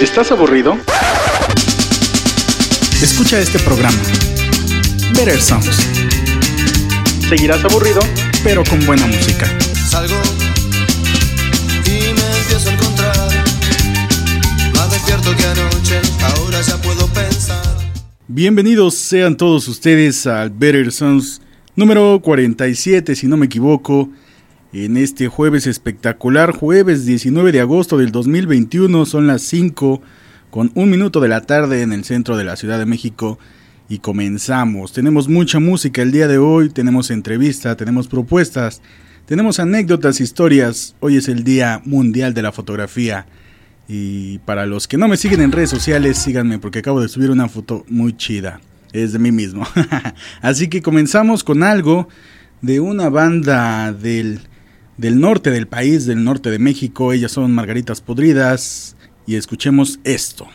¿Estás aburrido? Escucha este programa. Better Sounds. Seguirás aburrido, pero con buena música. Salgo y me empiezo a encontrar más despierto que anoche, ahora ya puedo pensar. Bienvenidos sean todos ustedes al Better Sounds número 47, si no me equivoco en este jueves espectacular, jueves 19 de agosto del 2021, son las 5 con un minuto de la tarde en el centro de la Ciudad de México y comenzamos. Tenemos mucha música el día de hoy, tenemos entrevista, tenemos propuestas, tenemos anécdotas, historias. Hoy es el Día Mundial de la Fotografía. Y para los que no me siguen en redes sociales, síganme porque acabo de subir una foto muy chida. Es de mí mismo. Así que comenzamos con algo de una banda del del norte del país, del norte de México. Ellas son margaritas podridas y escuchemos esto.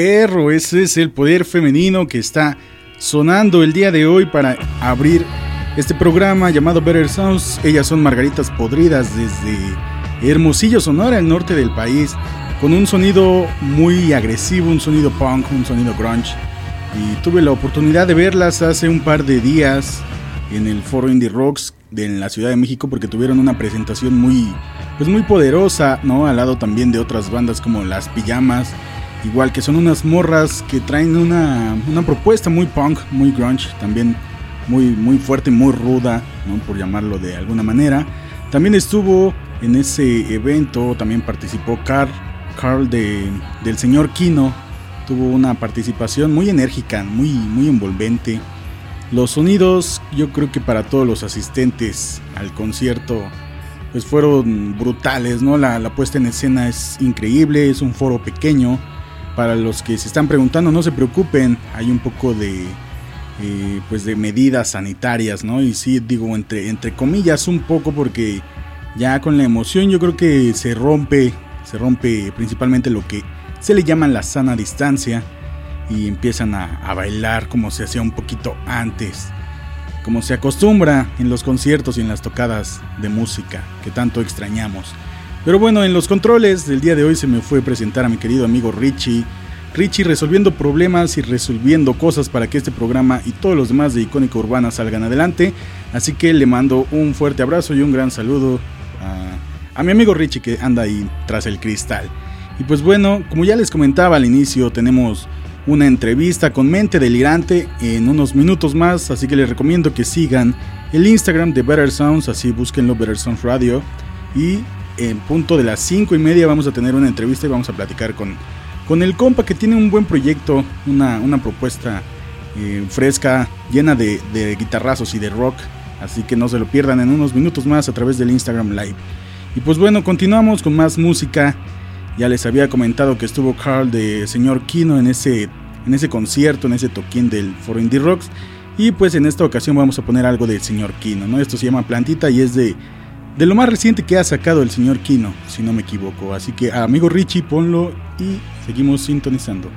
Perro, ese es el poder femenino que está sonando el día de hoy para abrir este programa llamado Better Sounds. Ellas son margaritas podridas desde Hermosillo, Sonora, el norte del país, con un sonido muy agresivo, un sonido punk, un sonido grunge. Y tuve la oportunidad de verlas hace un par de días en el Foro Indie Rocks de la Ciudad de México porque tuvieron una presentación muy pues muy poderosa, ¿no? Al lado también de otras bandas como Las Pijamas Igual que son unas morras que traen una, propuesta muy punk, muy grunge, también muy, muy fuerte, muy ruda, ¿no? por llamarlo de alguna manera. También estuvo en ese evento, también participó Carl, Carl de, del señor Kino. Tuvo una participación muy enérgica, muy, muy envolvente. Los sonidos, yo creo que para todos los asistentes al concierto, pues fueron brutales, ¿no? La, la puesta en escena es increíble, es un foro pequeño Para los que se están preguntando, no se preocupen, hay un poco de, eh, pues de medidas sanitarias, ¿no? Y sí, digo, entre, entre comillas, un poco porque ya con la emoción yo creo que se rompe, se rompe principalmente lo que se le llama la sana distancia y empiezan a, a bailar como se hacía un poquito antes, como se acostumbra en los conciertos y en las tocadas de música que tanto extrañamos. Pero bueno, en los controles del día de hoy se me fue presentar a mi querido amigo Richie. Richie resolviendo problemas y resolviendo cosas para que este programa y todos los demás de Icónica Urbana salgan adelante. Así que le mando un fuerte abrazo y un gran saludo a, a mi amigo Richie que anda ahí tras el cristal. Y pues bueno, como ya les comentaba al inicio, tenemos una entrevista con Mente Delirante en unos minutos más, así que les recomiendo que sigan el Instagram de Better Sounds, así búsquenlo Better Sounds Radio. Y en punto de las 5 y media vamos a tener una entrevista y vamos a platicar con, con el compa que tiene un buen proyecto, una, una propuesta eh, fresca, llena de, guitarrazos y de rock. Así que no se lo pierdan en unos minutos más a través del Instagram Live. Y pues bueno, continuamos con más música. Ya les había comentado que estuvo Carl de Señor Kino en ese, en ese concierto, en ese toquín del Foro Indie Rocks. Y pues en esta ocasión vamos a poner algo del Señor Kino, ¿no? Esto se llama Plantita y es de, de lo más reciente que ha sacado el Señor Kino, si no me equivoco. Así que amigo Richie, ponlo y seguimos sintonizando.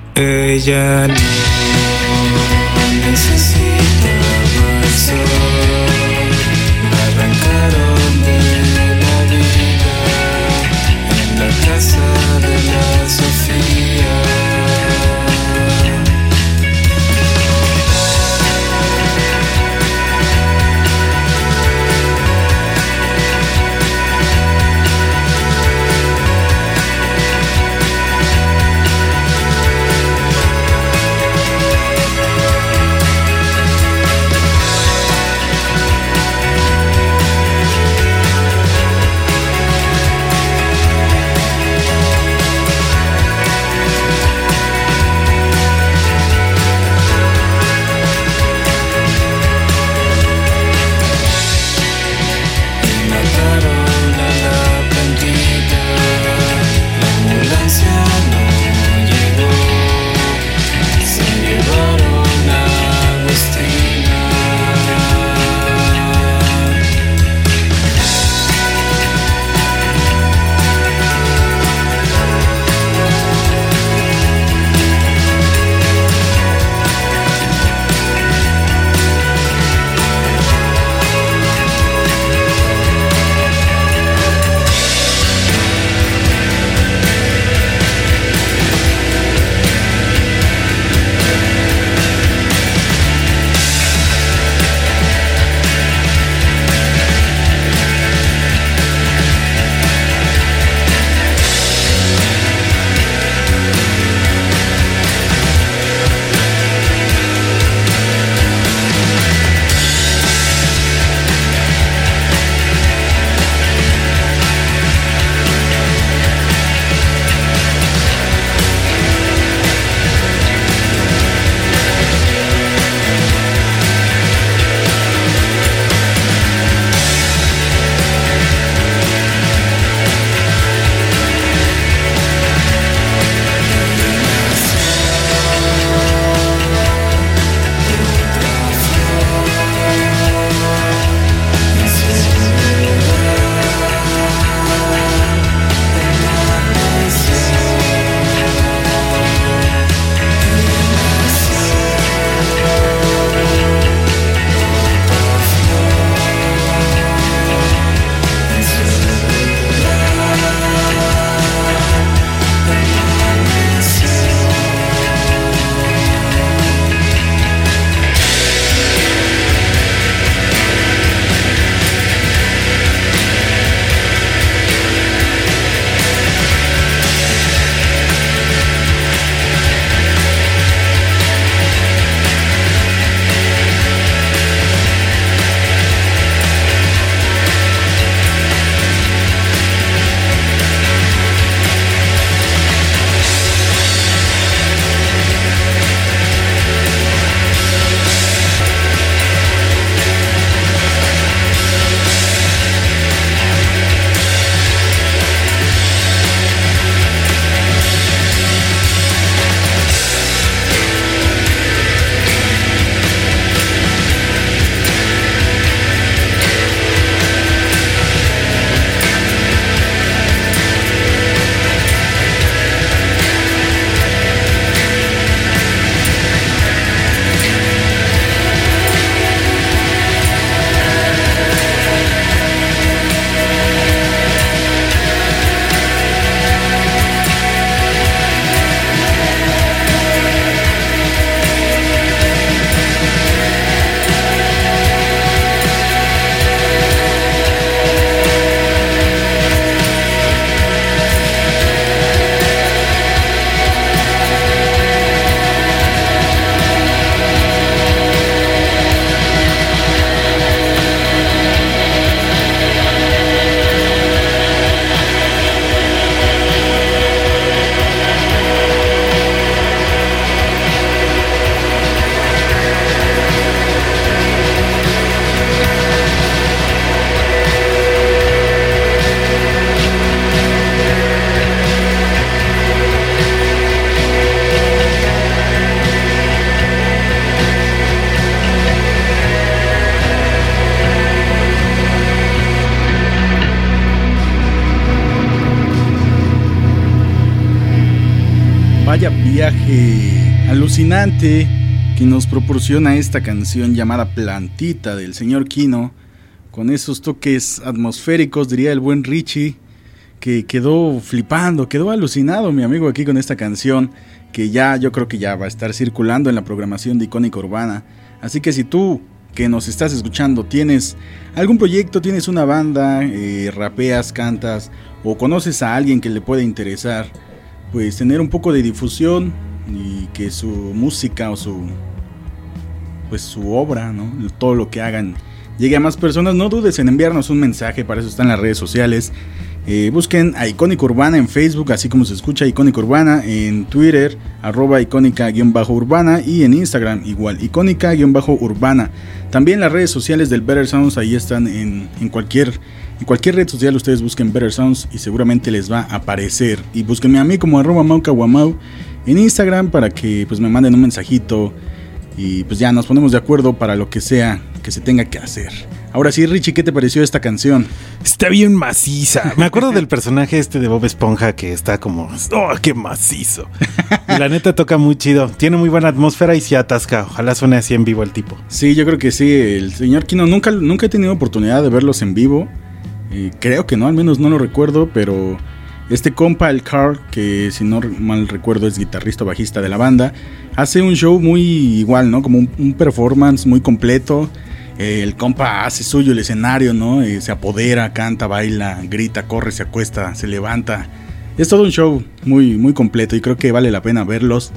Que nos proporciona esta canción llamada Plantita del señor Kino, con esos toques atmosféricos, diría el buen Richie, que quedó flipando, quedó alucinado mi amigo aquí con esta canción, que ya yo creo que ya va a estar circulando en la programación de Icónica Urbana. Así que si tú que nos estás escuchando tienes algún proyecto, tienes una banda, eh, rapeas, cantas o conoces a alguien que le puede interesar, pues tener un poco de difusión y que su música o su pues su obra, ¿no? todo lo que hagan llegue a más personas, no dudes en enviarnos un mensaje, para eso están las redes sociales. Eh, busquen a Icónica Urbana en Facebook, así como se escucha Icónica Urbana, en Twitter, arroba icónica-urbana y en Instagram igual, icónica-urbana. También las redes sociales del Better Sounds, ahí están en, en, cualquier, en cualquier red social, ustedes busquen Better Sounds y seguramente les va a aparecer. Y búsquenme a mí como arroba maucaguamau en Instagram para que pues me manden un mensajito y pues ya nos ponemos de acuerdo para lo que sea que se tenga que hacer. Ahora sí, Richie, ¿qué te pareció esta canción? Está bien maciza. Me acuerdo del personaje este de Bob Esponja que está como, ¡oh, qué macizo! Y la neta toca muy chido. Tiene muy buena atmósfera y se atasca. Ojalá suene así en vivo el tipo. Sí, yo creo que sí. El señor Kino, nunca, nunca he tenido oportunidad de verlos en vivo. Eh, creo que no, al menos no lo recuerdo, pero este compa, el Carl, que si no mal recuerdo es guitarrista bajista de la banda, hace un show muy igual, ¿no? Como un, performance muy completo. Eh, el compa hace suyo el escenario, ¿no? Eh, se apodera, canta, baila, grita, corre, se acuesta, se levanta. Es todo un show muy, muy completo y creo que vale la pena verlos.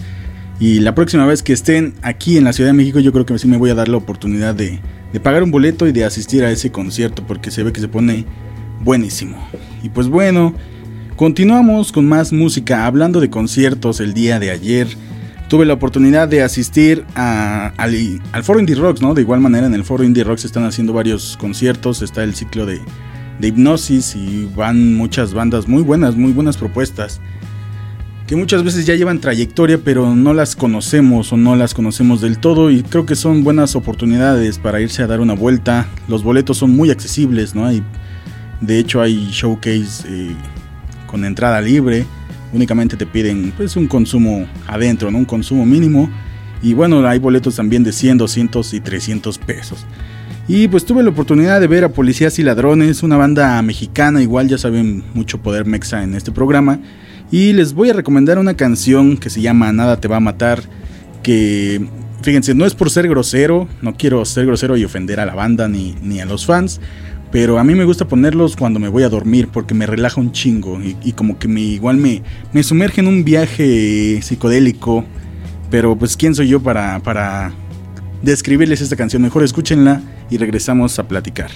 Y la próxima vez que estén aquí en la Ciudad de México, yo creo que sí me voy a dar la oportunidad de, de pagar un boleto y de asistir a ese concierto porque se ve que se pone buenísimo. Y pues bueno, Continuamos con más música, hablando de conciertos el día de ayer. Tuve la oportunidad de asistir al, Foro Indie Rocks, ¿no? De igual manera en el Foro Indie Rocks están haciendo varios conciertos, está el ciclo de, de hipnosis y van muchas bandas muy buenas, muy buenas propuestas. Que muchas veces ya llevan trayectoria pero no las conocemos o no las conocemos del todo y creo que son buenas oportunidades para irse a dar una vuelta. Los boletos son muy accesibles, ¿no? Hay, de hecho hay showcase... Eh, con entrada libre. Únicamente te piden pues un consumo adentro. Un consumo mínimo. Y bueno, hay boletos también de 100, 200 y 300 pesos. Y pues tuve la oportunidad de ver a Policías y Ladrones, una banda mexicana, igual ya saben mucho poder mexa en este programa. Y les voy a recomendar una canción que se llama Nada te va a matar, que fíjense, no es por ser grosero, no quiero ser grosero y ofender a la banda ni, ni a los fans, pero a mí me gusta ponerlos cuando me voy a dormir porque me relaja un chingo y, como que me igual me, me sumerge en un viaje psicodélico. Pero pues quién soy yo para, para describirles esta canción. Mejor escúchenla y regresamos a platicar.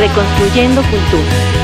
Reconstruyendo cultura.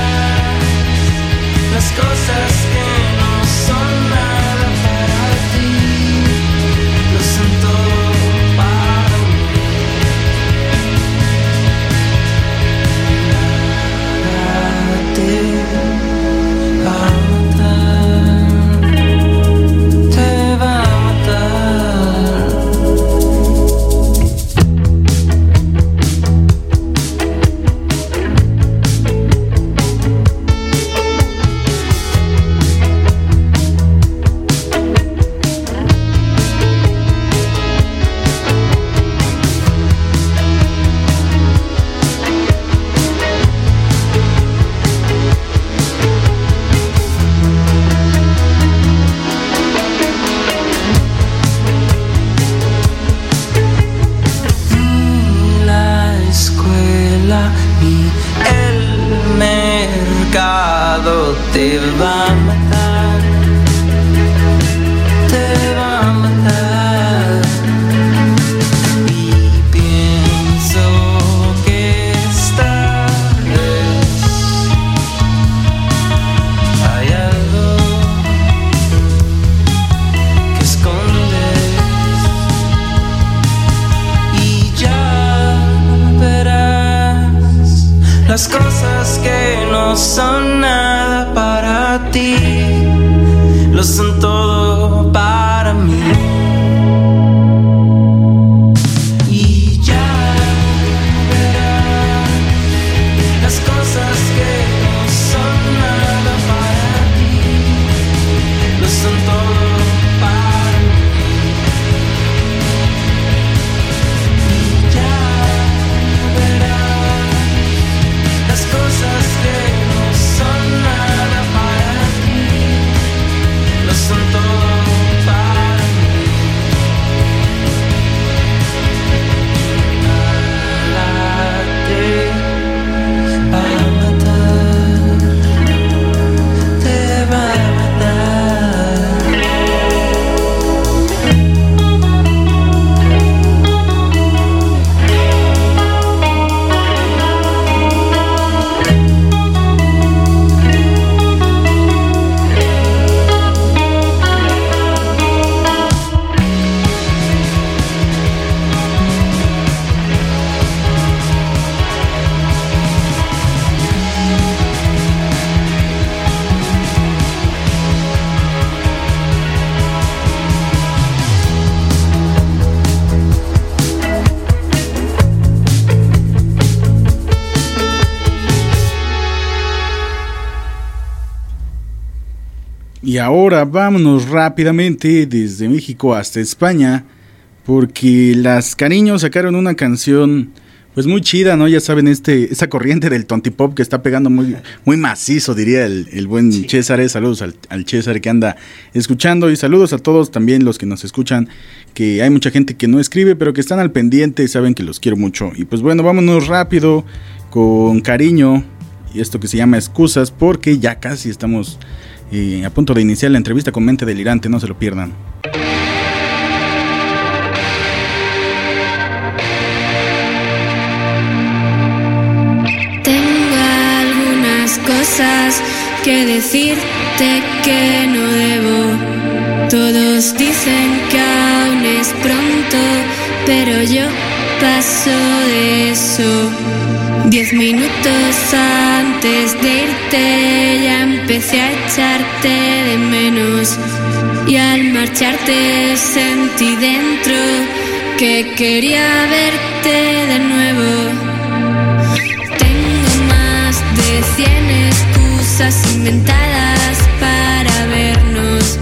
Y ahora vámonos rápidamente desde México hasta España, porque las Cariños sacaron una canción pues muy chida, ¿no? Ya saben, este, esa corriente del tontipop que está pegando muy, muy macizo, diría el, el buen César. Saludos al, al César que anda escuchando y saludos a todos también los que nos escuchan, que hay mucha gente que no escribe, pero que están al pendiente, saben que los quiero mucho. Y pues bueno, vámonos rápido con cariño y esto que se llama excusas, porque ya casi estamos eh, a punto de iniciar la entrevista con Mente Delirante, no se lo pierdan. Tengo algunas cosas que decirte que no debo. Todos dicen que aún es pronto, pero yo paso de eso. Diez minutos antes de irte ya empecé a echarte de menos. Y al marcharte sentí dentro que quería verte de nuevo. Tengo más de 100 excusas inventadas para vernos.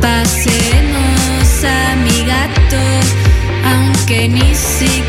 Pasemos a mi gato, aunque ni siquiera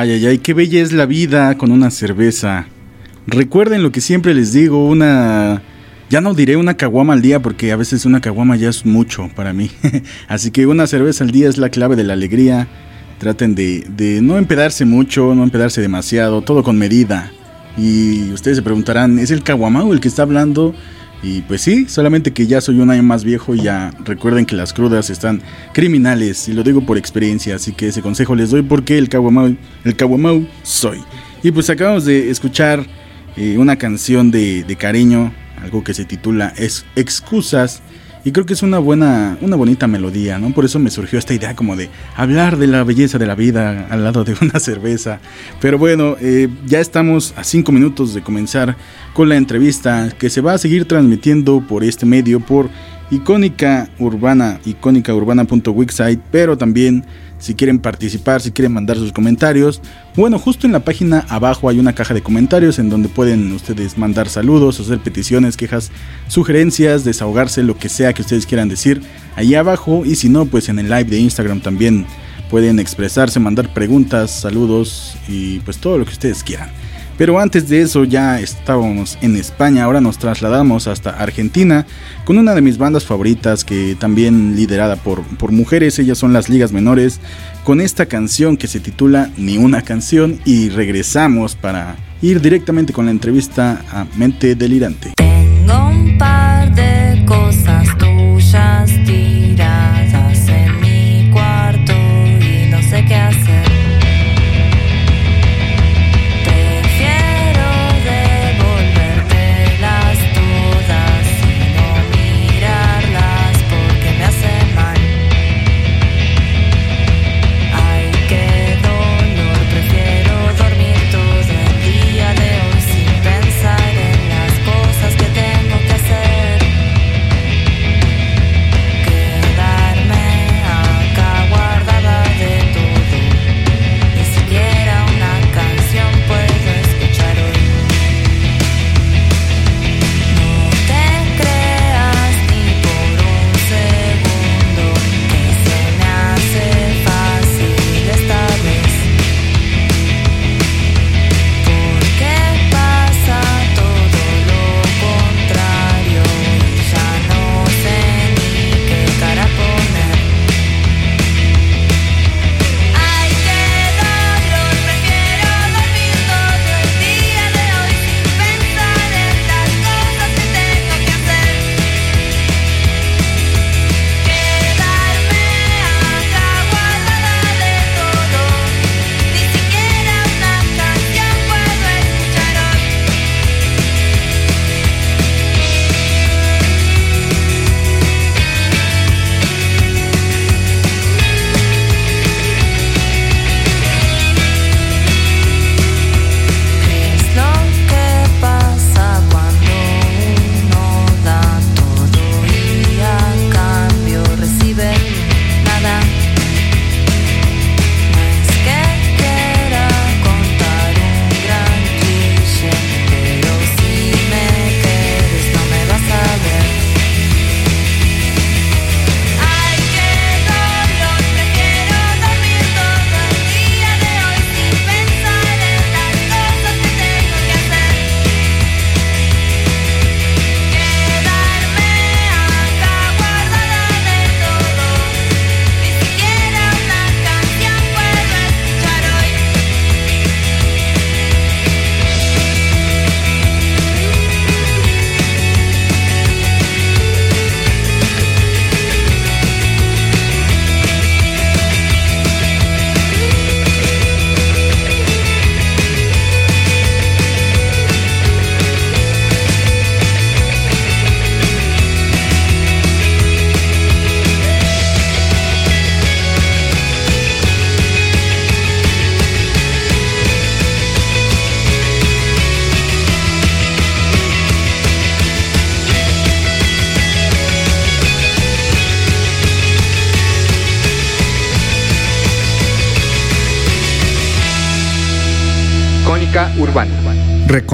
Ay, ay, ay, qué bella es la vida con una cerveza. Recuerden lo que siempre les digo, una... Ya no diré una caguama al día porque a veces una caguama ya es mucho para mí. Así que una cerveza al día es la clave de la alegría. Traten de, de no empedarse mucho, no empedarse demasiado, todo con medida. Y ustedes se preguntarán, ¿es el caguamao el que está hablando? Y pues sí, solamente que ya soy un año más viejo y ya recuerden que las crudas están criminales y lo digo por experiencia, así que ese consejo les doy porque el caguamau, el caguamau soy. Y pues acabamos de escuchar eh, una canción de, de cariño, algo que se titula es Excusas y creo que es una buena, una bonita melodía, ¿no? Por eso me surgió esta idea como de hablar de la belleza de la vida al lado de una cerveza. Pero bueno, eh, ya estamos a cinco minutos de comenzar con la entrevista que se va a seguir transmitiendo por este medio, por Icónica Urbana, icónicaurbana.wixsite, pero también si quieren participar, si quieren mandar sus comentarios, bueno, justo en la página abajo hay una caja de comentarios en donde pueden ustedes mandar saludos, hacer peticiones, quejas, sugerencias, desahogarse, lo que sea que ustedes quieran decir ahí abajo y si no, pues en el live de Instagram también pueden expresarse, mandar preguntas, saludos y pues todo lo que ustedes quieran. Pero antes de eso ya estábamos en España, ahora nos trasladamos hasta Argentina con una de mis bandas favoritas que también liderada por, por mujeres, ellas son las ligas menores, con esta canción que se titula Ni una canción. Y regresamos para ir directamente con la entrevista a Mente Delirante.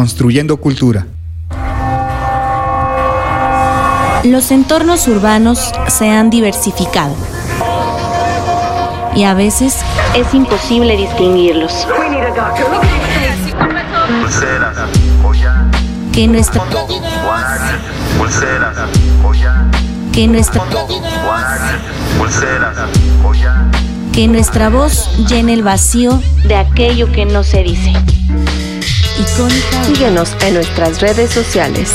Reconstruyendo cultura. Los entornos urbanos se han diversificado y a veces es imposible distinguirlos. Que nuestra que nuestra que nuestra voz llene el vacío de aquello que no se dice. Icónica Síguenos en nuestras redes sociales.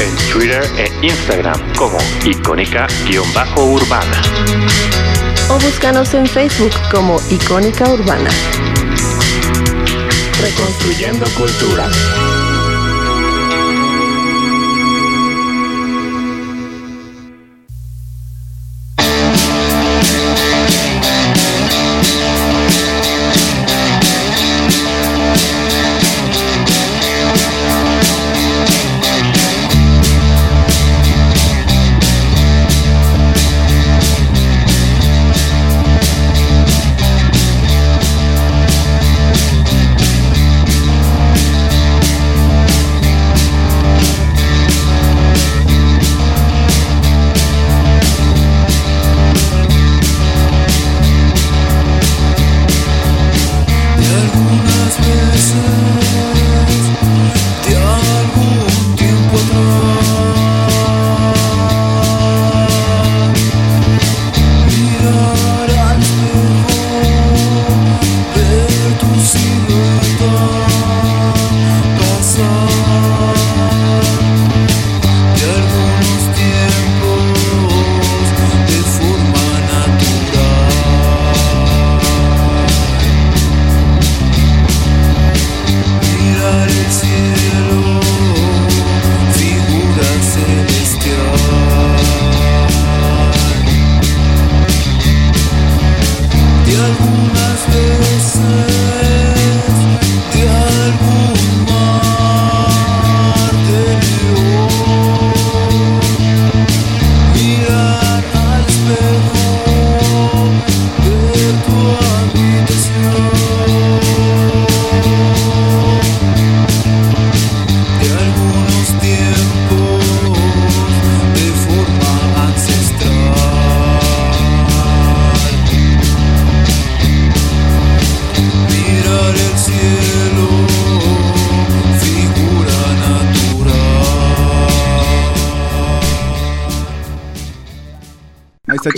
En Twitter e Instagram como icónica-urbana. O búscanos en Facebook como Icónica Urbana. Reconstruyendo cultura.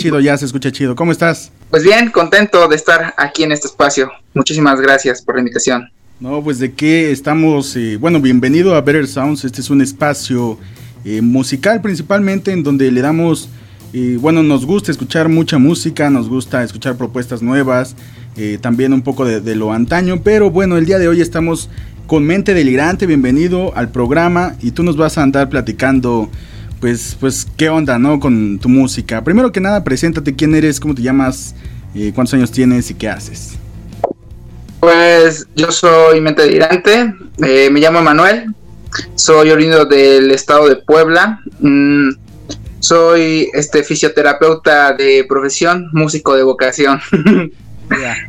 Chido, ya se escucha chido. ¿Cómo estás? Pues bien, contento de estar aquí en este espacio. Muchísimas gracias por la invitación. No, pues de qué estamos, eh, bueno, bienvenido a Better Sounds, este es un espacio eh, musical principalmente en donde le damos, eh, bueno, nos gusta escuchar mucha música, nos gusta escuchar propuestas nuevas, también un poco de, de lo antaño, pero bueno, el día de hoy estamos con Mente Delirante, bienvenido al programa y tú nos vas a andar platicando, pues, pues, qué onda, ¿no? Con tu música. Primero que nada, preséntate, quién eres, cómo te llamas, eh, cuántos años tienes y qué haces. Pues yo soy mente delirante, eh, me llamo Manuel, soy oriundo del estado de Puebla, mm, soy este fisioterapeuta de profesión, músico de vocación.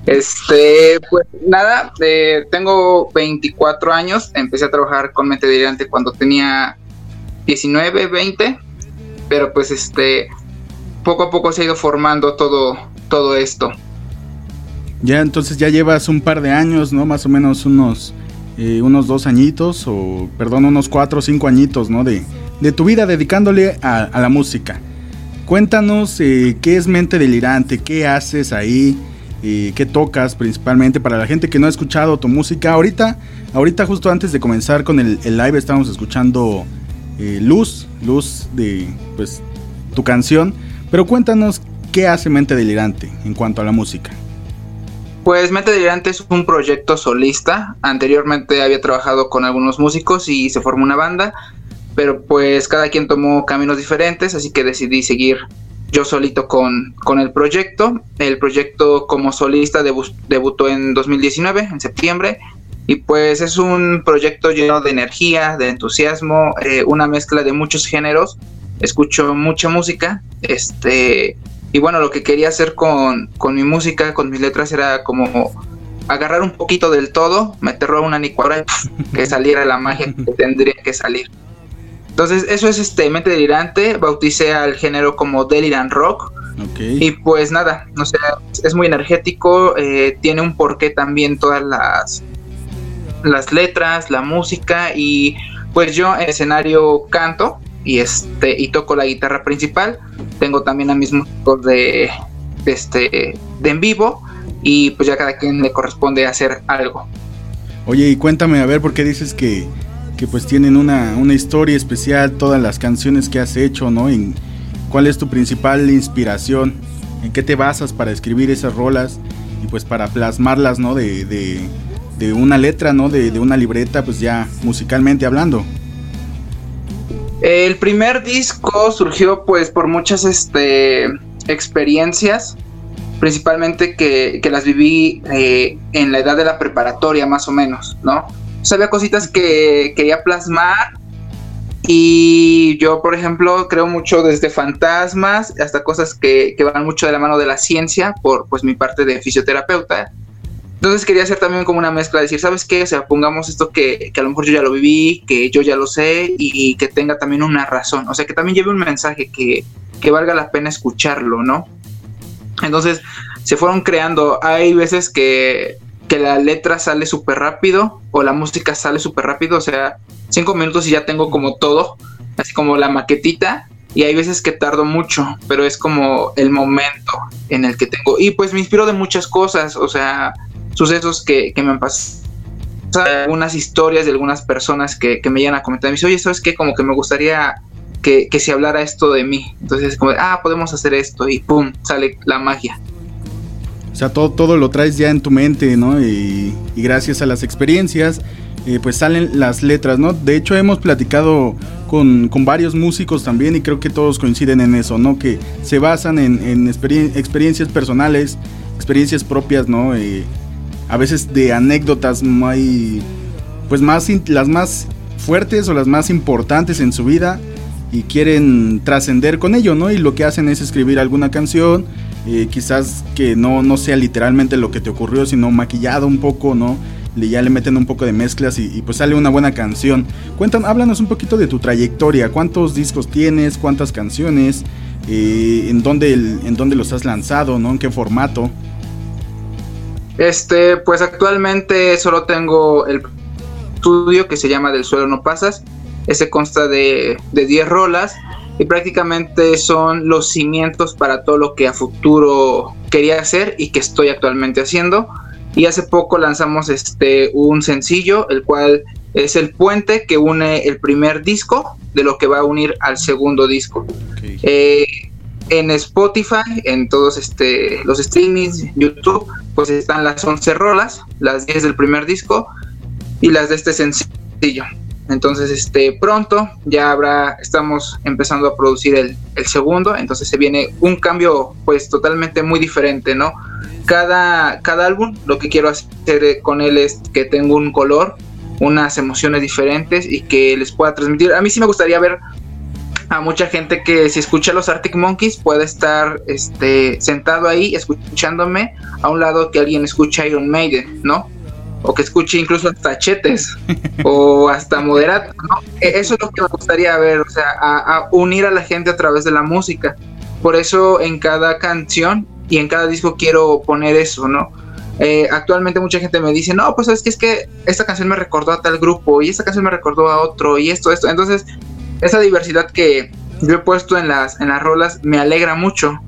Este, pues nada, eh, tengo 24 años, empecé a trabajar con mente delirante cuando tenía 19, 20, pero pues este, poco a poco se ha ido formando todo, todo esto. Ya entonces ya llevas un par de años, ¿no? Más o menos unos, eh, unos dos añitos, o perdón, unos cuatro o cinco añitos, ¿no? De, de tu vida dedicándole a, la música. Cuéntanos eh, qué es Mente Delirante, qué haces ahí, eh, qué tocas principalmente para la gente que no ha escuchado tu música. Ahorita, ahorita justo antes de comenzar con el, el live estábamos escuchando eh, Luz, Luz de pues tu canción. Pero cuéntanos qué hace Mente Delirante en cuanto a la música. Pues Mente Delirante es un proyecto solista. Anteriormente había trabajado con algunos músicos y se formó una banda, pero pues cada quien tomó caminos diferentes, así que decidí seguir yo solito con, con el proyecto. El proyecto como solista debu- debutó en 2019, en septiembre, y pues es un proyecto lleno de energía, de entusiasmo, eh, una mezcla de muchos géneros. Escucho mucha música, este, y bueno, lo que quería hacer con, con mi música, con mis letras, era como agarrar un poquito del todo, meterlo a una licuadora y que saliera la magia que tendría que salir. Entonces, eso es este mente delirante. Bauticé al género como Delirant Rock. Y pues nada, no sé, es muy energético, eh, tiene un porqué también todas las, las letras, la música y pues yo en escenario canto y este y toco la guitarra principal. Tengo también a mis músicos de, este de en vivo y pues ya cada quien le corresponde hacer algo. Oye, y cuéntame, a ver, ¿por qué dices que, que pues tienen una, una historia especial todas las canciones que has hecho, ¿no? En, ¿Cuál es tu principal inspiración? ¿En qué te basas para escribir esas rolas y pues para plasmarlas, ¿no? De, de una letra, ¿no? De, de una libreta, pues ya musicalmente hablando. El primer disco surgió pues por muchas este, experiencias, principalmente que, que las viví eh, en la edad de la preparatoria más o menos, ¿no? O sea, había cositas que quería plasmar y yo, por ejemplo, creo mucho desde fantasmas hasta cosas que, que van mucho de la mano de la ciencia por pues mi parte de fisioterapeuta. Entonces quería hacer también como una mezcla, decir, ¿sabes qué? O sea, pongamos esto que, que a lo mejor yo ya lo viví, que yo ya lo sé y, que tenga también una razón. O sea, que también lleve un mensaje que, que valga la pena escucharlo, ¿no? Entonces se fueron creando, hay veces que, que la letra sale súper rápido o la música sale súper rápido, o sea, cinco minutos y ya tengo como todo, así como la maquetita. Y hay veces que tardo mucho, pero es como el momento en el que tengo. Y pues me inspiro de muchas cosas, o sea, sucesos que, que me han pasado, algunas historias de algunas personas que, que me llegan a comentar. Me dicen, oye, ¿sabes qué? Como que me gustaría que, que se hablara esto de mí. Entonces, es como, ah, podemos hacer esto y pum, sale la magia. O sea, todo, todo lo traes ya en tu mente, ¿no? Y, gracias a las experiencias, eh, pues salen las letras, ¿no? De hecho, hemos platicado con, con, varios músicos también y creo que todos coinciden en eso, ¿no? Que se basan en, en experien experiencias personales, experiencias propias, ¿no? Eh, a veces de anécdotas muy, pues más, las más fuertes o las más importantes en su vida y quieren trascender con ello, ¿no? Y lo que hacen es escribir alguna canción, eh, quizás que no, no sea literalmente lo que te ocurrió, sino maquillado un poco, ¿no? Le, ya le meten un poco de mezclas y, pues sale una buena canción. Cuéntanos, háblanos un poquito de tu trayectoria, cuántos discos tienes, cuántas canciones, eh, en, dónde en dónde los has lanzado, ¿no? En qué formato. Este, pues actualmente solo tengo el estudio que se llama Del suelo no pasas. Ese consta de, de 10 rolas y prácticamente son los cimientos para todo lo que a futuro quería hacer y que estoy actualmente haciendo. Y hace poco lanzamos este un sencillo, el cual es el puente que une el primer disco de lo que va a unir al segundo disco. Okay. Eh, en Spotify, en todos este, los streamings, YouTube, pues están las 11 rolas, las 10 del primer disco y las de este sencillo. Entonces, este, pronto ya habrá, estamos empezando a producir el, el, segundo, entonces se viene un cambio pues totalmente muy diferente, ¿no? Cada, cada álbum lo que quiero hacer con él es que tenga un color, unas emociones diferentes y que les pueda transmitir. A mí sí me gustaría ver a mucha gente que si escucha los Arctic Monkeys puede estar este, sentado ahí escuchándome a un lado que alguien escucha Iron Maiden, ¿no? o que escuche incluso hasta chetes o hasta moderato, ¿no? Eso es lo que me gustaría ver, o sea, a, a, unir a la gente a través de la música. Por eso en cada canción y en cada disco quiero poner eso, ¿no? Eh, actualmente mucha gente me dice, no, pues es que es que esta canción me recordó a tal grupo y esta canción me recordó a otro y esto, esto. Entonces, esa diversidad que yo he puesto en las, en las rolas me alegra mucho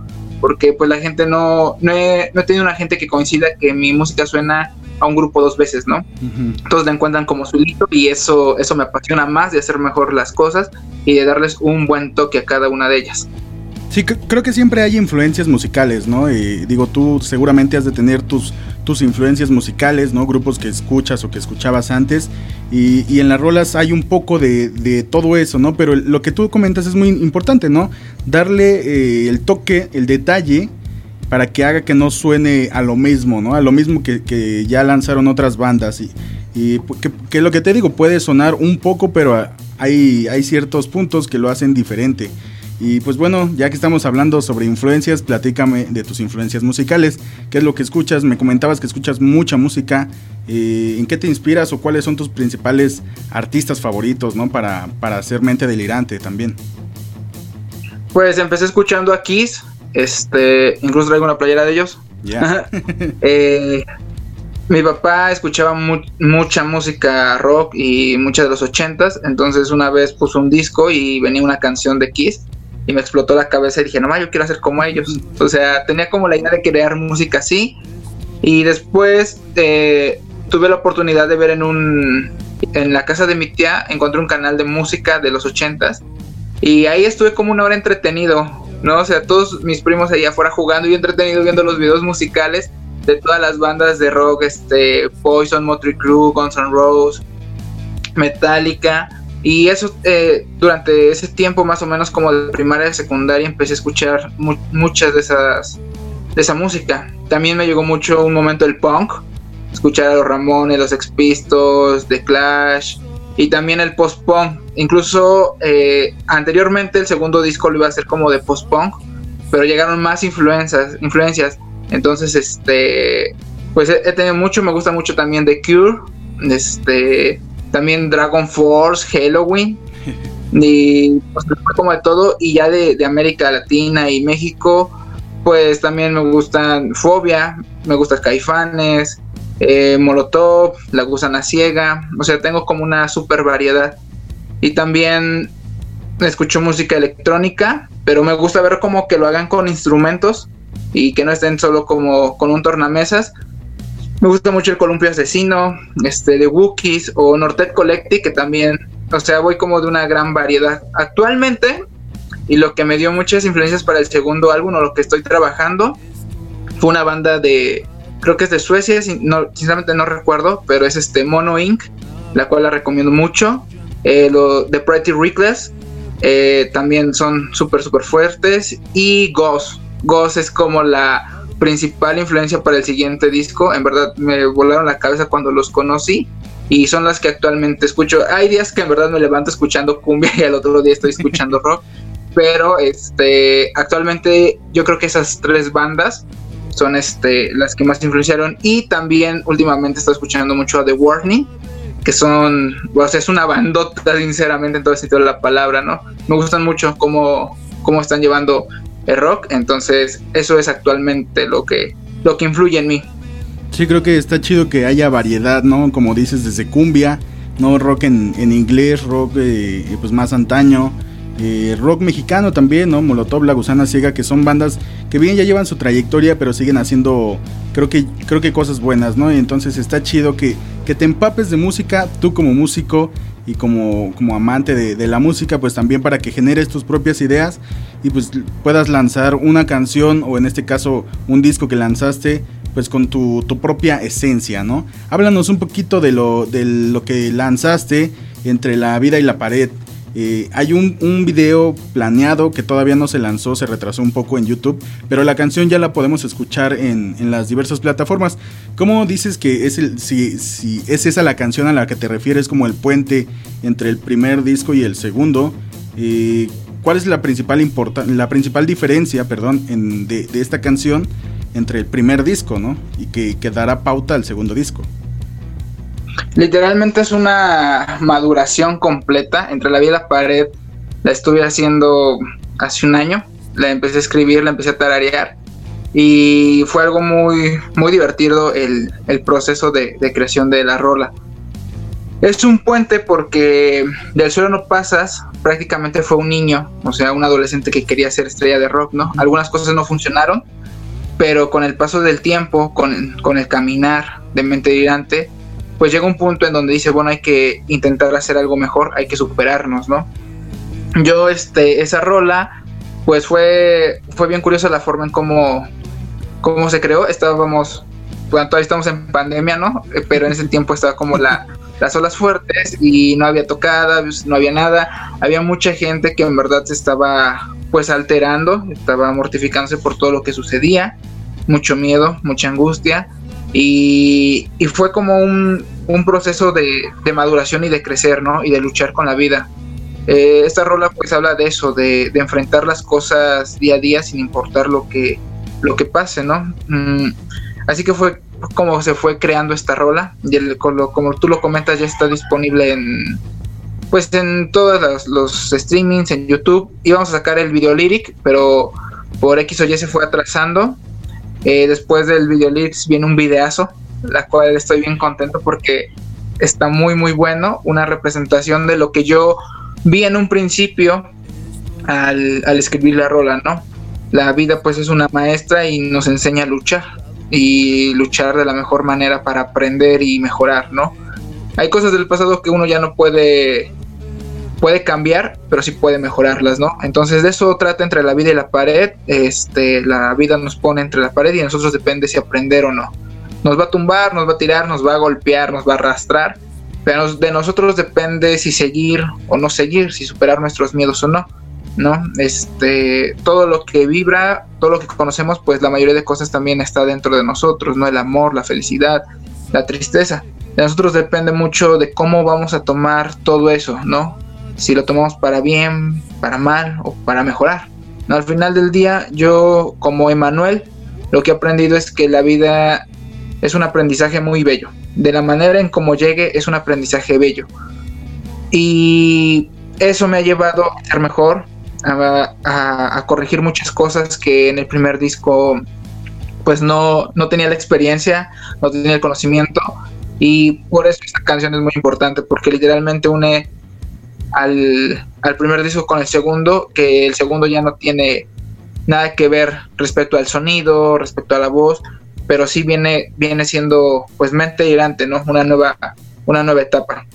porque pues la gente no, no he, no he tenido una gente que coincida que mi música suena a un grupo dos veces, ¿no? Uh -huh. Todos la encuentran como su hito y eso, eso me apasiona más de hacer mejor las cosas y de darles un buen toque a cada una de ellas. Sí, creo que siempre hay influencias musicales, ¿no? Digo, tú seguramente has de tener tus, tus influencias musicales, ¿no? Grupos que escuchas o que escuchabas antes. Y, en las rolas hay un poco de, de, todo eso, ¿no? Pero lo que tú comentas es muy importante, ¿no? Darle eh, el toque, el detalle para que haga que no suene a lo mismo, ¿no? A lo mismo que, ya lanzaron otras bandas. Y, y que, que, lo que te digo, puede sonar un poco, pero hay, hay ciertos puntos que lo hacen diferente. Y pues bueno, ya que estamos hablando sobre influencias, platícame de tus influencias musicales. ¿Qué es lo que escuchas? Me comentabas que escuchas mucha música. Eh, ¿En qué te inspiras o cuáles son tus principales artistas favoritos, ¿no? Para, para hacer mente delirante también. Pues empecé escuchando a Kiss, este, incluso traigo una playera de ellos. Ya. Eh, mi papá escuchaba mu- mucha música rock y mucha de los ochentas, entonces una vez puso un disco y venía una canción de Kiss y me explotó la cabeza y dije, no, ma, yo quiero hacer como ellos. O sea, tenía como la idea de crear música así y después eh, tuve la oportunidad de ver en un en la casa de mi tía encontré un canal de música de los ochentas y ahí estuve como una hora entretenido, ¿no? O sea, todos mis primos ahí afuera jugando y entretenido viendo los videos musicales de todas las bandas de rock, este, Poison, Motley Crue, Guns N' Roses, Metallica. Y eso, eh, durante ese tiempo, más o menos como de primaria y secundaria, empecé a escuchar mu- muchas de esas, de esa música. También me llegó mucho un momento el punk, escuchar a los Ramones, los Ex Pistols, The Clash, y también el post-punk. Incluso eh, anteriormente el segundo disco lo iba a hacer como de post-punk, pero llegaron más influencias, influencias. Entonces, este, pues he, he tenido mucho, me gusta mucho también The Cure, este, también Dragon Force, Halloween, y pues, como de todo, y ya de, de América Latina y México, pues también me gustan Fobia, me gusta Caifanes, eh, Molotov, La Gusana Ciega, o sea, tengo como una super variedad. Y también escucho música electrónica, pero me gusta ver como que lo hagan con instrumentos y que no estén solo como con un tornamesas. Me gusta mucho el Columpio Asesino, este de Wookiees o Nortet Collective, que también, o sea, voy como de una gran variedad. Actualmente, y lo que me dio muchas influencias para el segundo álbum o lo que estoy trabajando, fue una banda de, creo que es de Suecia, sinceramente no recuerdo, pero es este Mono Inc., la cual la recomiendo mucho. Eh, lo de Pretty Reckless, eh, también son súper, súper fuertes. Y Ghost, Ghost es como la principal influencia para el siguiente disco. En verdad me volaron la cabeza cuando los conocí. Y son las que actualmente escucho. Hay días que en verdad me levanto escuchando cumbia y al otro día estoy escuchando rock. Pero este actualmente yo creo que esas tres bandas son este las que más influenciaron. Y también últimamente estoy escuchando mucho a The Warning. Que son, o sea, es una bandota, sinceramente, en todo el sentido de la palabra, ¿no? Me gustan mucho cómo, cómo están llevando rock, entonces eso es actualmente lo que, lo que influye en mí. Sí, creo que está chido que haya variedad, ¿no? Como dices, desde cumbia, ¿no? Rock en, en inglés, rock eh, pues más antaño, eh, rock mexicano también, ¿no? Molotov, La Gusana Ciega, que son bandas que bien ya llevan su trayectoria, pero siguen haciendo, creo que, creo que cosas buenas, ¿no? Y entonces está chido que, que te empapes de música, tú como músico y como, como amante de, la música, pues también para que generes tus propias ideas y pues puedas lanzar una canción o en este caso un disco que lanzaste pues con tu, tu propia esencia, ¿no? Háblanos un poquito de lo, de lo que lanzaste entre la vida y la pared. Eh, hay un, video planeado que todavía no se lanzó, se retrasó un poco en YouTube, pero la canción ya la podemos escuchar en, las diversas plataformas. ¿Cómo dices que es el, si, es esa la canción a la que te refieres como el puente entre el primer disco y el segundo? ¿Cuál es la principal, la principal diferencia perdón, de esta canción entre el primer disco, ¿no? Y que, que dará pauta al segundo disco. Literalmente es una maduración completa entre la vida y la pared. La estuve haciendo hace un año. La empecé a escribir, la empecé a tararear. Y fue algo muy, muy divertido el, el proceso de, de creación de la rola. Es un puente porque del suelo no pasas, prácticamente fue un niño, o sea, un adolescente que quería ser estrella de rock, ¿no? Algunas cosas no funcionaron, pero con el paso del tiempo, con, con el caminar de mente delirante, pues llega un punto en donde dice, bueno, hay que intentar hacer algo mejor, hay que superarnos, ¿no? Yo, este, esa rola, pues fue, fue bien curiosa la forma en cómo, cómo se creó. Estábamos, bueno, todavía estamos en pandemia, ¿no? Eh, Pero en ese tiempo estaba como la, las olas fuertes y no había tocadas, no había nada. Había mucha gente que en verdad se estaba, pues, alterando, estaba mortificándose por todo lo que sucedía. Mucho miedo, mucha angustia. Y, fue como un, un proceso de, de maduración y de crecer, ¿no? Y de luchar con la vida. Eh, esta rola pues habla de eso, de, enfrentar las cosas día a día sin importar lo que, lo que pase, ¿no? Mm, así que fue como se fue creando esta rola y el- con lo- como tú lo comentas ya está disponible en pues en todos los, streamings en YouTube íbamos a sacar el video lyric pero por X o se fue atrasando Eh, después del video lyrics viene un videazo la cual estoy bien contento porque está muy muy bueno una representación de lo que yo vi en un principio al, al escribir la rola no la vida pues es una maestra y nos enseña a luchar y luchar de la mejor manera para aprender y mejorar, ¿no? Hay cosas del pasado que uno ya no puede puede cambiar, pero sí puede mejorarlas, ¿no? Entonces de eso trata entre la vida y la pared, este, la vida nos pone entre la pared y a nosotros depende si aprender o no. Nos va a tumbar, nos va a tirar, nos va a golpear, nos va a arrastrar, pero de nosotros depende si seguir o no seguir, si superar nuestros miedos o no. ¿no? Este, todo lo que vibra, todo lo que conocemos, pues la mayoría de cosas también está dentro de nosotros, ¿no? El amor, la felicidad, la tristeza. De nosotros depende mucho de cómo vamos a tomar todo eso, ¿no? Si lo tomamos para bien, para mal o para mejorar. ¿no? Al final del día, yo como Emanuel, lo que he aprendido es que la vida es un aprendizaje muy bello. De la manera en cómo llegue, es un aprendizaje bello. Y eso me ha llevado a ser mejor, a, a, a, corregir muchas cosas que en el primer disco pues no, no tenía la experiencia, no tenía el conocimiento y por eso esta canción es muy importante porque literalmente une al, al primer disco con el segundo, que el segundo ya no tiene nada que ver respecto al sonido, respecto a la voz, pero sí viene, viene siendo pues mente hirante, ¿no? Una nueva, una nueva etapa.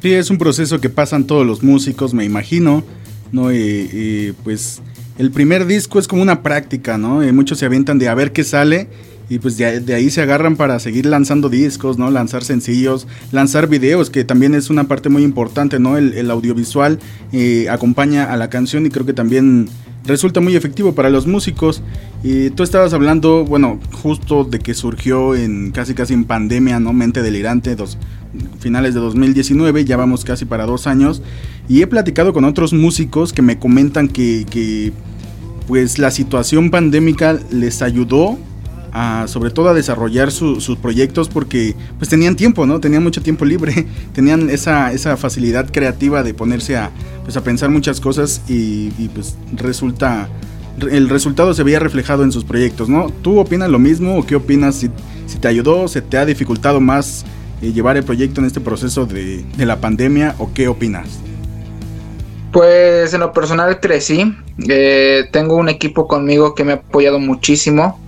Sí, es un proceso que pasan todos los músicos, me imagino. ¿no? Y, y, pues el primer disco es como una práctica, ¿no? Y muchos se avientan de a ver qué sale y pues de, de, ahí se agarran para seguir lanzando discos, ¿no? Lanzar sencillos, lanzar videos, que también es una parte muy importante, ¿no? El, el audiovisual eh, acompaña a la canción y creo que también resulta muy efectivo para los músicos. Y tú estabas hablando, bueno, justo de que surgió en casi casi en pandemia, ¿no? Mente delirante, dos, finales de 2019, ya vamos casi para dos años. Y he platicado con otros músicos que me comentan que, que pues la situación pandémica les ayudó a, sobre todo a desarrollar su, sus proyectos porque pues tenían tiempo, ¿no? Tenían mucho tiempo libre, tenían esa, esa facilidad creativa de ponerse a, pues, a pensar muchas cosas y, y pues resulta, el resultado se veía reflejado en sus proyectos, ¿no? ¿Tú opinas lo mismo o qué opinas si, si te ayudó, se te ha dificultado más eh, llevar el proyecto en este proceso de, de la pandemia o qué opinas? Pues en lo personal crecí, eh, tengo un equipo conmigo que me ha apoyado muchísimo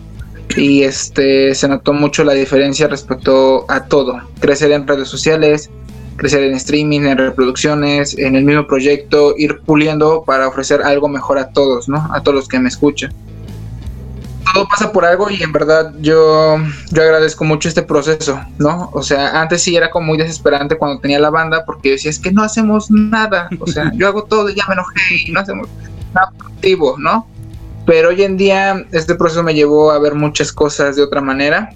y este se notó mucho la diferencia respecto a todo, crecer en redes sociales, crecer en streaming, en reproducciones, en el mismo proyecto, ir puliendo para ofrecer algo mejor a todos, ¿no? A todos los que me escuchan. Todo pasa por algo y en verdad yo, yo agradezco mucho este proceso, ¿no? O sea, antes sí era como muy desesperante cuando tenía la banda porque decía, es que no hacemos nada, o sea, yo hago todo y ya me enojé y no hacemos nada productivo, ¿no? Pero hoy en día este proceso me llevó a ver muchas cosas de otra manera,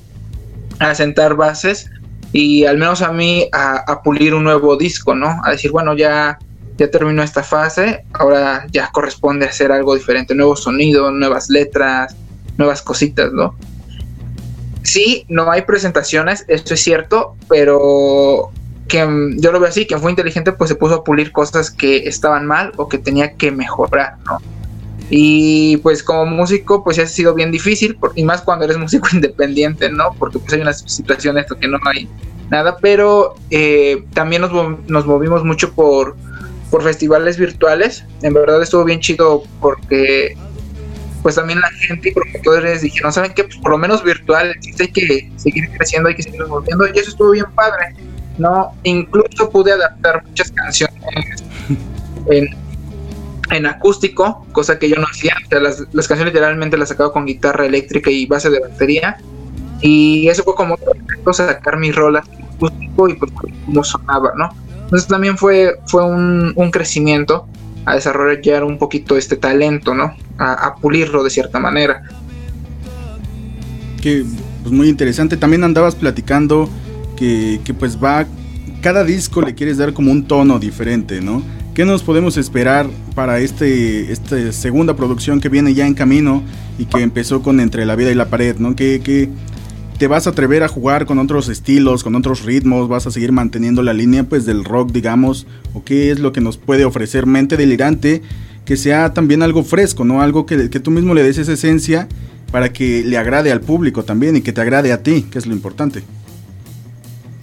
a sentar bases y al menos a mí a, pulir un nuevo disco, ¿no? A decir, bueno, ya, ya terminó esta fase, ahora ya corresponde hacer algo diferente, nuevo sonido, nuevas letras, nuevas cositas, ¿no? Sí, no hay presentaciones, esto es cierto, pero que yo lo veo así, quien fue inteligente pues se puso a pulir cosas que estaban mal o que tenía que mejorar, ¿no? Y pues como músico pues ha sido bien difícil, por, y más cuando eres músico independiente, ¿no? Porque pues hay unas situaciones que no hay nada, pero eh, también nos, nos, movimos mucho por, por festivales virtuales, en verdad estuvo bien chido porque pues también la gente y promotores dijeron, ¿saben qué? Pues por lo menos virtual, hay que seguir creciendo, hay que seguir moviendo, y eso estuvo bien padre, ¿no? Incluso pude adaptar muchas canciones en, en acústico, cosa que yo no hacía. O sea, las, las, canciones literalmente las sacaba con guitarra eléctrica y base de batería. Y eso fue como sacar mis rolas en acústico y pues cómo sonaba, ¿no? Entonces también fue, fue un, un, crecimiento a desarrollar un poquito este talento, ¿no? A, a pulirlo de cierta manera. Que pues muy interesante. También andabas platicando que, que pues va cada disco le quieres dar como un tono diferente, ¿no? ¿Qué nos podemos esperar para este, esta segunda producción que viene ya en camino y que empezó con Entre la vida y la pared, ¿no? ¿Qué, qué te vas a atrever a jugar con otros estilos, con otros ritmos? ¿Vas a seguir manteniendo la línea pues del rock, digamos? ¿O qué es lo que nos puede ofrecer Mente Delirante? Que sea también algo fresco, ¿no? Algo que, que tú mismo le des esa esencia para que le agrade al público también y que te agrade a ti, que es lo importante.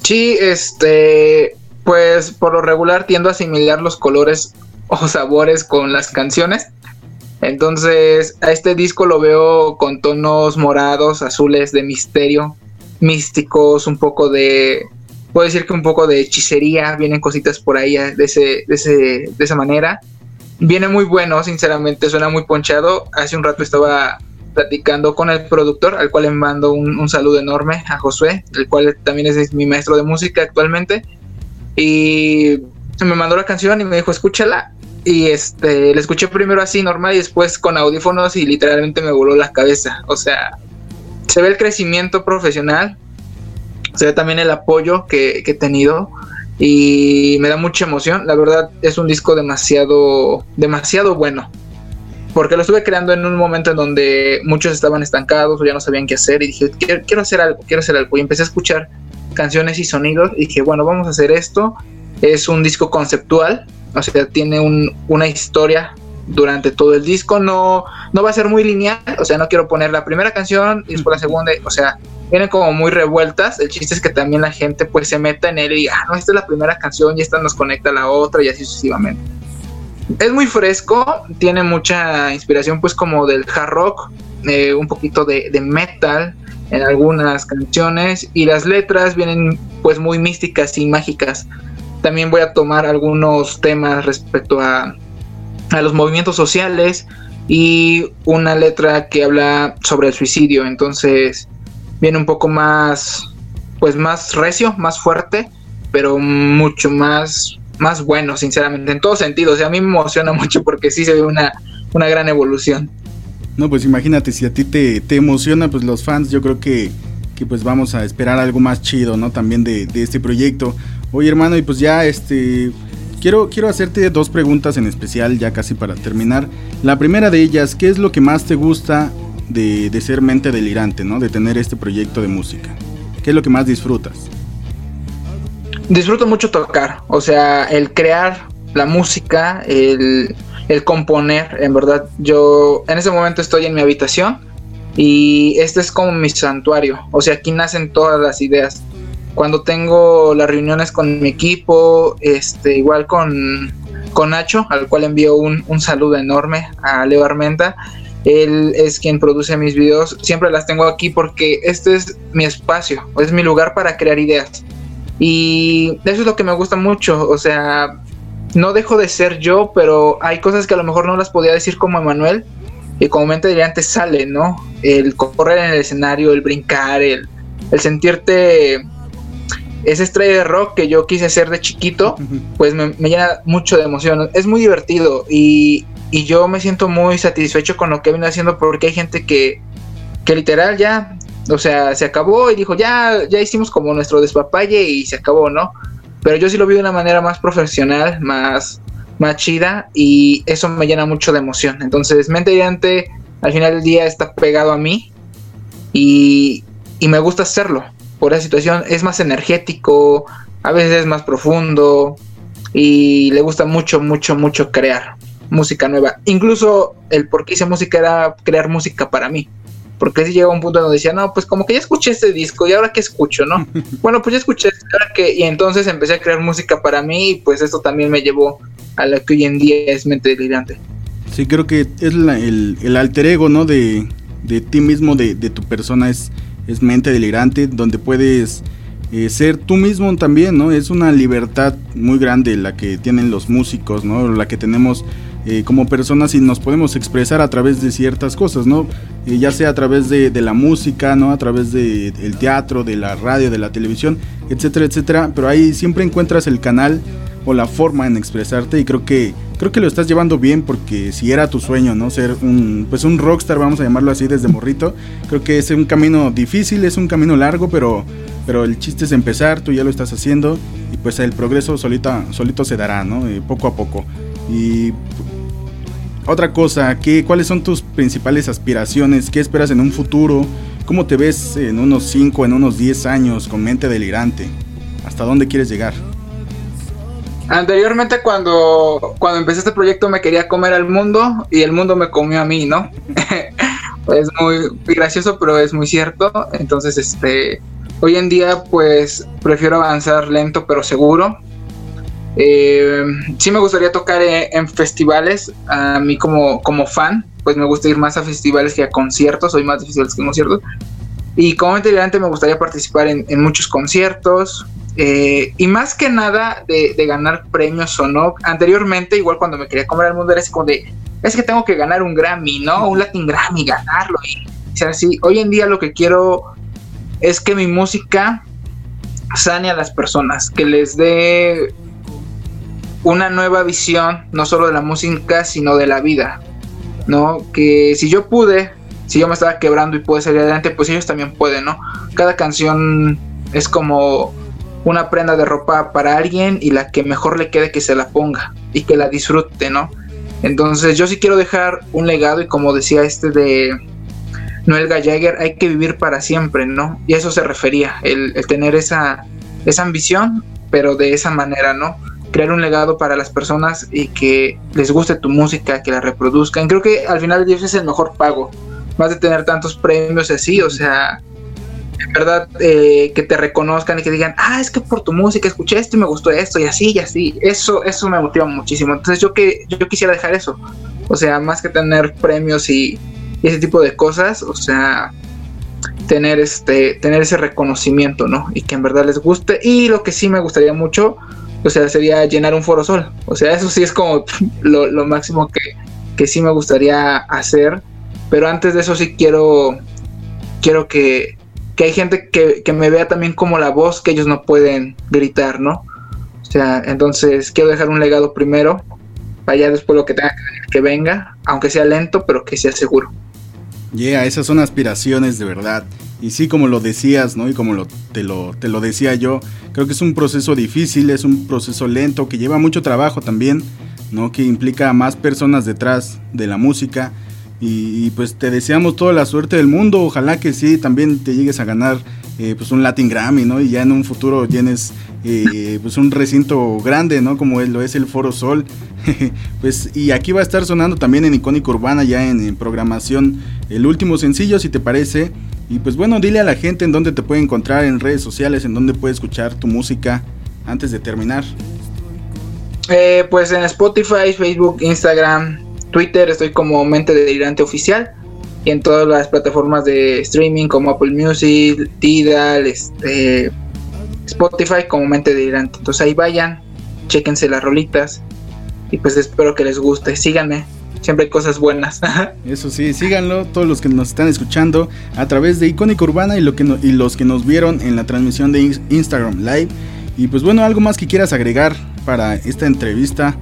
Sí, este, pues por lo regular tiendo a asimilar los colores o sabores con las canciones. Entonces, a este disco lo veo con tonos morados, azules de misterio, místicos, un poco de, puedo decir que un poco de hechicería, vienen cositas por ahí de, ese, de, ese, de esa manera. Viene muy bueno, sinceramente, suena muy ponchado. Hace un rato estaba platicando con el productor, al cual le mando un, un saludo enorme a Josué, el cual también es mi maestro de música actualmente. Y me mandó la canción y me dijo, escúchala. Y este, la escuché primero así normal y después con audífonos y literalmente me voló la cabeza. O sea, se ve el crecimiento profesional, se ve también el apoyo que, que he tenido y me da mucha emoción. La verdad es un disco demasiado, demasiado bueno. Porque lo estuve creando en un momento en donde muchos estaban estancados o ya no sabían qué hacer y dije, quiero, quiero hacer algo, quiero hacer algo. Y empecé a escuchar canciones y sonidos y dije, bueno, vamos a hacer esto. Es un disco conceptual, o sea, tiene un, una historia durante todo el disco. No, no va a ser muy lineal, o sea, no quiero poner la primera canción y después la segunda, o sea, vienen como muy revueltas. El chiste es que también la gente pues se meta en él y diga, ah, no, esta es la primera canción y esta nos conecta a la otra y así sucesivamente. Es muy fresco, tiene mucha inspiración pues como del hard rock, eh, un poquito de, de metal en algunas canciones y las letras vienen pues muy místicas y mágicas. También voy a tomar algunos temas respecto a, a los movimientos sociales y una letra que habla sobre el suicidio. Entonces viene un poco más, pues más recio, más fuerte, pero mucho más, más bueno, sinceramente, en todos sentidos. Y a mí me emociona mucho porque sí se ve una, una gran evolución. No, pues imagínate, si a ti te, te emociona, pues los fans, yo creo que, que pues vamos a esperar algo más chido, ¿no? También de, de este proyecto. Oye, hermano, y pues ya, este, quiero, quiero hacerte dos preguntas en especial, ya casi para terminar. La primera de ellas, ¿qué es lo que más te gusta de, de ser mente delirante, ¿no? De tener este proyecto de música. ¿Qué es lo que más disfrutas? Disfruto mucho tocar, o sea, el crear la música, el, el componer, en verdad. Yo en ese momento estoy en mi habitación y este es como mi santuario, o sea, aquí nacen todas las ideas. Cuando tengo las reuniones con mi equipo, este, igual con, con Nacho, al cual envío un, un saludo enorme a Leo Armenta. Él es quien produce mis videos. Siempre las tengo aquí porque este es mi espacio, es mi lugar para crear ideas. Y eso es lo que me gusta mucho. O sea, no dejo de ser yo, pero hay cosas que a lo mejor no las podía decir como Emanuel. Y como mente antes sale, ¿no? El correr en el escenario, el brincar, el, el sentirte esa estrella de rock que yo quise ser de chiquito, pues me, me llena mucho de emoción. Es muy divertido y, y yo me siento muy satisfecho con lo que vino haciendo porque hay gente que, que literal ya, o sea, se acabó y dijo, ya, ya hicimos como nuestro despapalle y se acabó, ¿no? Pero yo sí lo vi de una manera más profesional, más, más chida y eso me llena mucho de emoción. Entonces, Mente Brillante al final del día está pegado a mí y, y me gusta hacerlo por esa situación. Es más energético, a veces es más profundo y le gusta mucho, mucho, mucho crear música nueva. Incluso el por qué hice música era crear música para mí. Porque si llega un punto donde decía, no, pues como que ya escuché este disco y ahora qué escucho, ¿no? bueno, pues ya escuché, ahora que, y entonces empecé a crear música para mí y pues esto también me llevó a lo que hoy en día es mente delirante. Sí, creo que es la- el, el alter ego, ¿no? De, de ti mismo, de, de tu persona, es, es mente delirante, donde puedes eh, ser tú mismo también, ¿no? Es una libertad muy grande la que tienen los músicos, ¿no? La que tenemos eh, como personas y nos podemos expresar a través de ciertas cosas, ¿no? Eh, ya sea a través de, de la música, ¿no? A través del el teatro, de la radio, de la televisión, etcétera, etcétera. Pero ahí siempre encuentras el canal o la forma en expresarte y creo que creo que lo estás llevando bien porque si era tu sueño, ¿no? Ser un pues un rockstar, vamos a llamarlo así desde morrito. Creo que es un camino difícil, es un camino largo, pero pero el chiste es empezar, tú ya lo estás haciendo y pues el progreso solita, solito se dará, ¿no? Eh, poco a poco. Y otra cosa, ¿qué, ¿cuáles son tus principales aspiraciones? ¿Qué esperas en un futuro? ¿Cómo te ves en unos 5, en unos 10 años con mente delirante? ¿Hasta dónde quieres llegar? Anteriormente cuando, cuando empecé este proyecto me quería comer al mundo y el mundo me comió a mí, ¿no? es muy gracioso, pero es muy cierto. Entonces, este, hoy en día pues prefiero avanzar lento pero seguro. Eh, sí me gustaría tocar en, en festivales, a mí como, como fan, pues me gusta ir más a festivales que a conciertos, soy más de festivales que conciertos. Y como integrante me gustaría participar en, muchos conciertos. eh, y más que nada de, ganar premios o no. Anteriormente, igual cuando me quería comer al mundo, era así como es que tengo que ganar un Grammy, ¿no? Un Latin Grammy, ganarlo. O sea, sí, hoy en día lo que quiero es que mi música sane a las personas, que les dé una nueva visión, no solo de la música, sino de la vida, ¿no? Que si yo pude, si yo me estaba quebrando y pude salir adelante, pues ellos también pueden, ¿no? Cada canción es como una prenda de ropa para alguien y la que mejor le quede que se la ponga y que la disfrute, ¿no? Entonces yo sí quiero dejar un legado y como decía este de Noel Gallagher, hay que vivir para siempre, ¿no? Y a eso se refería, el, tener esa, esa ambición, pero de esa manera, ¿no? Crear un legado para las personas y que les guste tu música, que la reproduzcan. Creo que al final Dios es el mejor pago, más de tener tantos premios así, o sea, en verdad eh, que te reconozcan y que digan, ah, es que por tu música escuché esto y me gustó esto y así y así. Eso, eso me motiva muchísimo. Entonces yo que yo quisiera dejar eso. O sea, más que tener premios y, y ese tipo de cosas, o sea, tener este, tener ese reconocimiento, ¿no? Y que en verdad les guste. Y lo que sí me gustaría mucho, o sea, sería llenar un foro sol. O sea, eso sí es como lo, máximo que, que sí me gustaría hacer. Pero antes de eso sí quiero, quiero que, que hay gente que, que me vea también como la voz que ellos no pueden gritar, ¿no? O sea, entonces quiero dejar un legado primero, para ya después lo que tenga que venga, aunque sea lento, pero que sea seguro. Yeah, esas son aspiraciones de verdad. Y sí, como lo decías, ¿no? Y como lo, te, lo, te lo decía yo, creo que es un proceso difícil, es un proceso lento, que lleva mucho trabajo también, ¿no? Que implica a más personas detrás de la música. Y, y, pues te deseamos toda la suerte del mundo. Ojalá que sí, también te llegues a ganar eh, pues un Latin Grammy, ¿no? Y ya en un futuro tienes eh, pues un recinto grande, ¿no? Como lo es el Foro Sol. pues y aquí va a estar sonando también en Icónica Urbana, ya en, en, programación, el último sencillo, si te parece. Y pues bueno, dile a la gente en dónde te puede encontrar en redes sociales, en dónde puede escuchar tu música antes de terminar. Eh, pues en Spotify, Facebook, Instagram, Twitter estoy como Mente Delirante Oficial y en todas las plataformas de streaming como Apple Music, Tidal, este, Spotify como Mente Delirante. Entonces ahí vayan, chequense las rolitas y pues espero que les guste. Síganme, siempre hay cosas buenas. Eso sí, síganlo todos los que nos están escuchando a través de Icónica Urbana y, lo que no, y los que nos vieron en la transmisión de Instagram Live. Y pues bueno, algo más que quieras agregar para esta entrevista.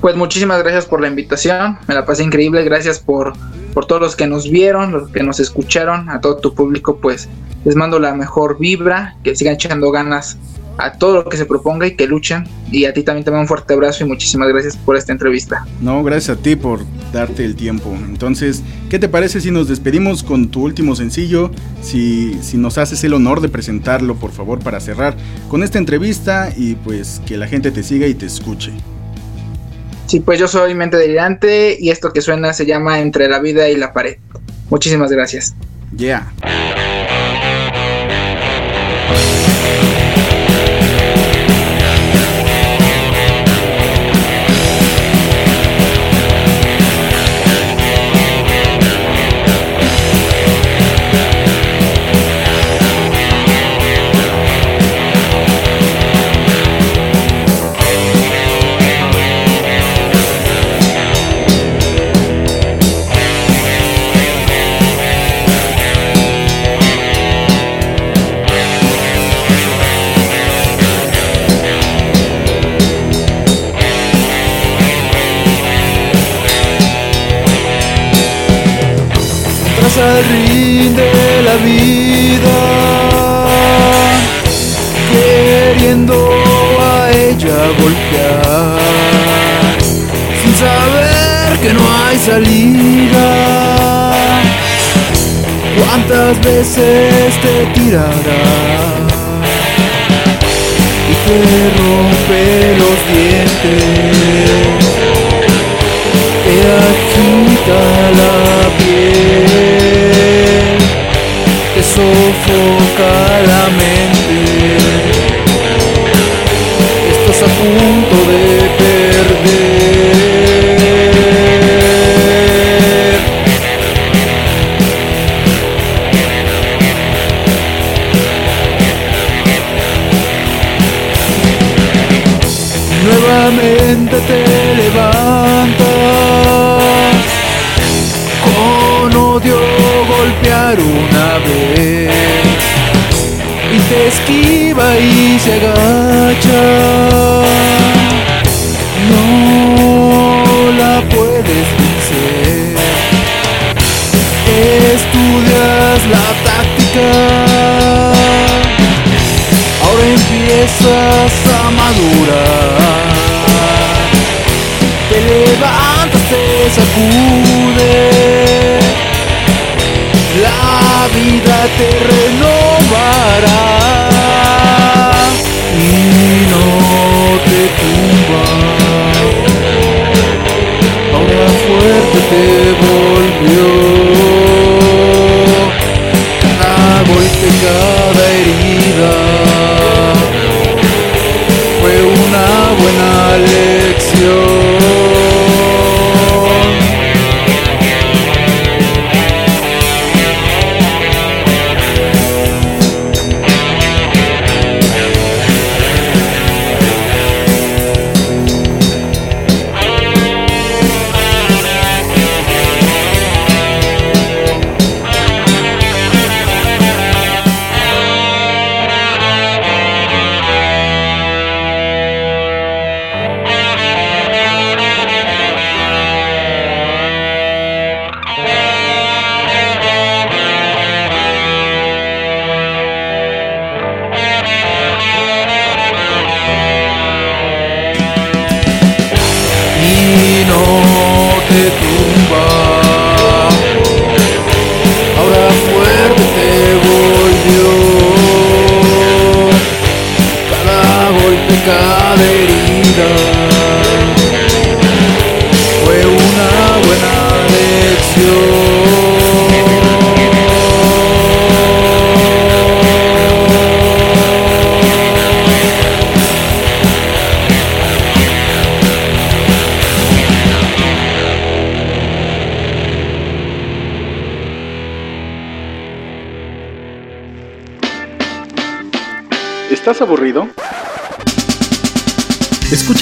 Pues muchísimas gracias por la invitación, me la pasé increíble, gracias por, por todos los que nos vieron, los que nos escucharon, a todo tu público, pues les mando la mejor vibra, que sigan echando ganas a todo lo que se proponga y que luchen. Y a ti también te mando un fuerte abrazo y muchísimas gracias por esta entrevista. No, gracias a ti por darte el tiempo. Entonces, ¿qué te parece si nos despedimos con tu último sencillo? Si, si nos haces el honor de presentarlo, por favor, para cerrar con esta entrevista y pues que la gente te siga y te escuche. Sí, pues yo soy Mente Delirante y esto que suena se llama Entre la vida y la pared. Muchísimas gracias. Yeah. Veces te tirará? Y te rompe los dientes, te agita la piel, te sofoca la mente. Estás a punto de se agacha. No la puedes vencer. Estudias la táctica. Ahora empiezas a madurar. Te levantas, te sacudes. La vida te renovará te tumba. Ahora fuerte te volvió.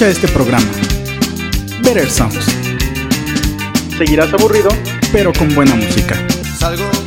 Escucha este programa. Better Sounds. Seguirás aburrido, pero con buena música. Salgo